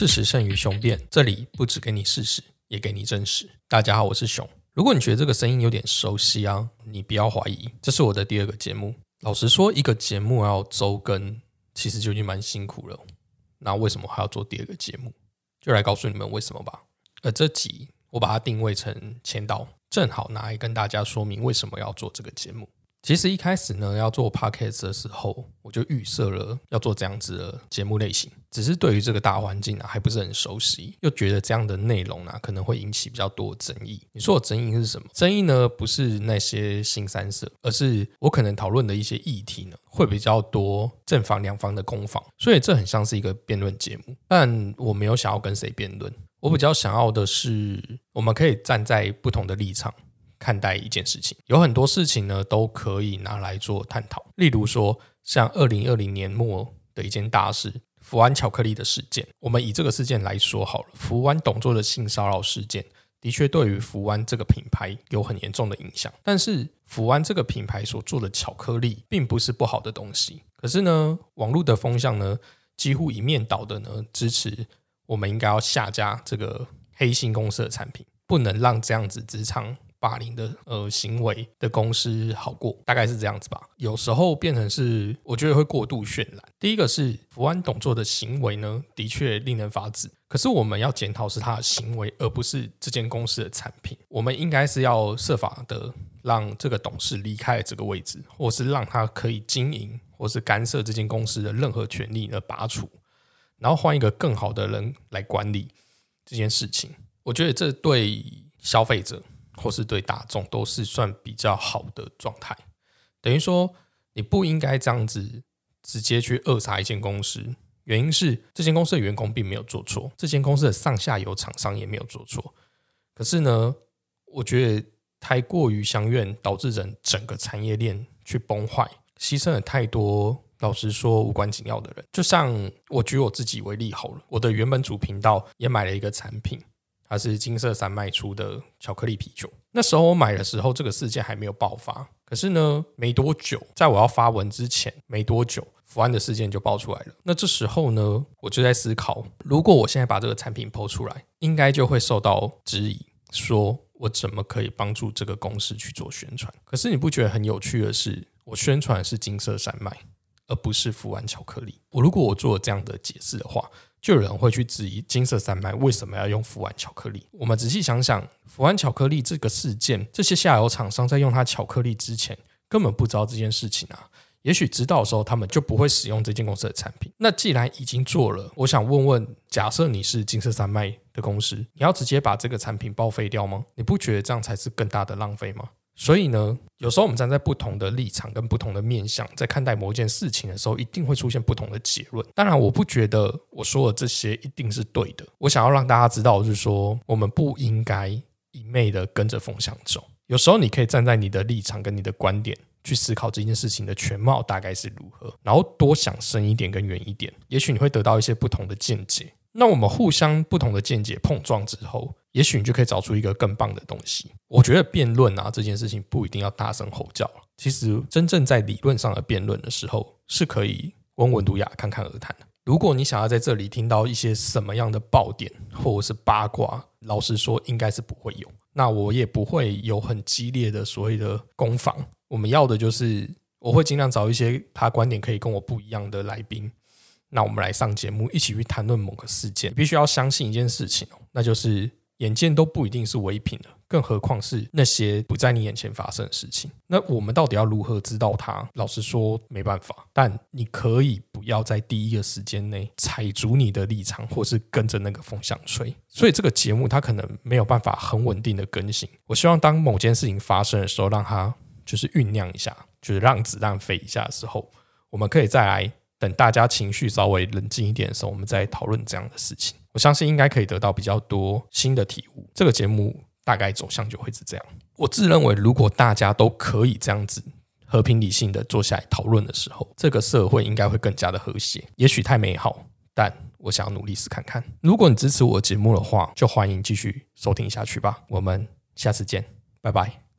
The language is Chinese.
事实胜于雄辩，这里不只给你事实，也给你真实。大家好，我是熊。如果你觉得这个声音有点熟悉啊，你不要怀疑，这是我的第二个节目。老实说，一个节目要周更，其实就已经蛮辛苦了。那为什么还要做第二个节目？就来告诉你们为什么吧。而这集我把它定位成签到，正好拿来跟大家说明为什么要做这个节目。其实一开始呢，要做 podcast 的时候，我就预设了要做这样子的节目类型。只是对于这个大环境啊，还不是很熟悉，又觉得这样的内容呢，可能会引起比较多争议。你说我争议是什么？争议呢，不是那些新三色，而是我可能讨论的一些议题呢，会比较多正方两方的攻防。所以这很像是一个辩论节目，但我没有想要跟谁辩论。我比较想要的是，我们可以站在不同的立场。看待一件事情，有很多事情呢都可以拿来做探讨。例如说，像二零二零年末的一件大事——福安巧克力的事件。我们以这个事件来说好了，福安董座的性骚扰事件，的确对于福安这个品牌有很严重的影响。但是，福安这个品牌所做的巧克力，并不是不好的东西。可是呢，网络的风向呢，几乎一面倒的呢，支持我们应该要下架这个黑心公司的产品，不能让这样子职场。霸凌的呃行为的公司好过，大概是这样子吧。有时候变成是，我觉得会过度渲染。第一个是福安董座的行为呢，的确令人发指。可是我们要检讨是他的行为，而不是这间公司的产品。我们应该是要设法的让这个董事离开这个位置，或是让他可以经营，或是干涉这间公司的任何权利而拔除，然后换一个更好的人来管理这件事情。我觉得这对消费者。或是对大众都是算比较好的状态，等于说你不应该这样子直接去扼杀一间公司。原因是这间公司的员工并没有做错，这间公司的上下游厂商也没有做错。可是呢，我觉得太过于相怨，导致人整个产业链去崩坏，牺牲了太多。老实说，无关紧要的人，就像我举我自己为例好了，我的原本主频道也买了一个产品。它是金色山脉出的巧克力啤酒。那时候我买的时候，这个事件还没有爆发。可是呢，没多久，在我要发文之前，没多久，福安的事件就爆出来了。那这时候呢，我就在思考，如果我现在把这个产品抛出来，应该就会受到质疑，说我怎么可以帮助这个公司去做宣传？可是你不觉得很有趣的是，我宣传是金色山脉，而不是福安巧克力。我如果我做这样的解释的话。就有人会去质疑金色山脉为什么要用福安巧克力？我们仔细想想，福安巧克力这个事件，这些下游厂商在用它巧克力之前，根本不知道这件事情啊。也许知道的时候，他们就不会使用这间公司的产品。那既然已经做了，我想问问：假设你是金色山脉的公司，你要直接把这个产品报废掉吗？你不觉得这样才是更大的浪费吗？所以呢，有时候我们站在不同的立场跟不同的面向，在看待某件事情的时候，一定会出现不同的结论。当然，我不觉得我说的这些一定是对的。我想要让大家知道，就是说，我们不应该一昧的跟着风向走。有时候，你可以站在你的立场跟你的观点去思考这件事情的全貌大概是如何，然后多想深一点跟远一点，也许你会得到一些不同的见解。那我们互相不同的见解碰撞之后，也许你就可以找出一个更棒的东西。我觉得辩论啊这件事情不一定要大声吼叫，其实真正在理论上的辩论的时候，是可以温文儒雅、侃侃而谈的。如果你想要在这里听到一些什么样的爆点或者是八卦，老实说应该是不会有。那我也不会有很激烈的所谓的攻防。我们要的就是我会尽量找一些他观点可以跟我不一样的来宾。那我们来上节目，一起去谈论某个事件。必须要相信一件事情，那就是眼见都不一定是唯品的，更何况是那些不在你眼前发生的事情。那我们到底要如何知道它？老实说，没办法。但你可以不要在第一个时间内踩足你的立场，或是跟着那个风向吹。所以这个节目它可能没有办法很稳定的更新。我希望当某件事情发生的时候，让它就是酝酿一下，就是让子弹飞一下的时候，我们可以再来。等大家情绪稍微冷静一点的时候，我们再讨论这样的事情。我相信应该可以得到比较多新的体悟。这个节目大概走向就会是这样。我自认为，如果大家都可以这样子和平理性的坐下来讨论的时候，这个社会应该会更加的和谐。也许太美好，但我想要努力试看看。如果你支持我节目的话，就欢迎继续收听下去吧。我们下次见，拜拜。